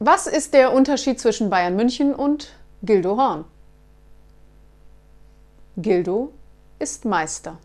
Was ist der Unterschied zwischen Bayern München und Gildo Horn? Gildo ist Meister.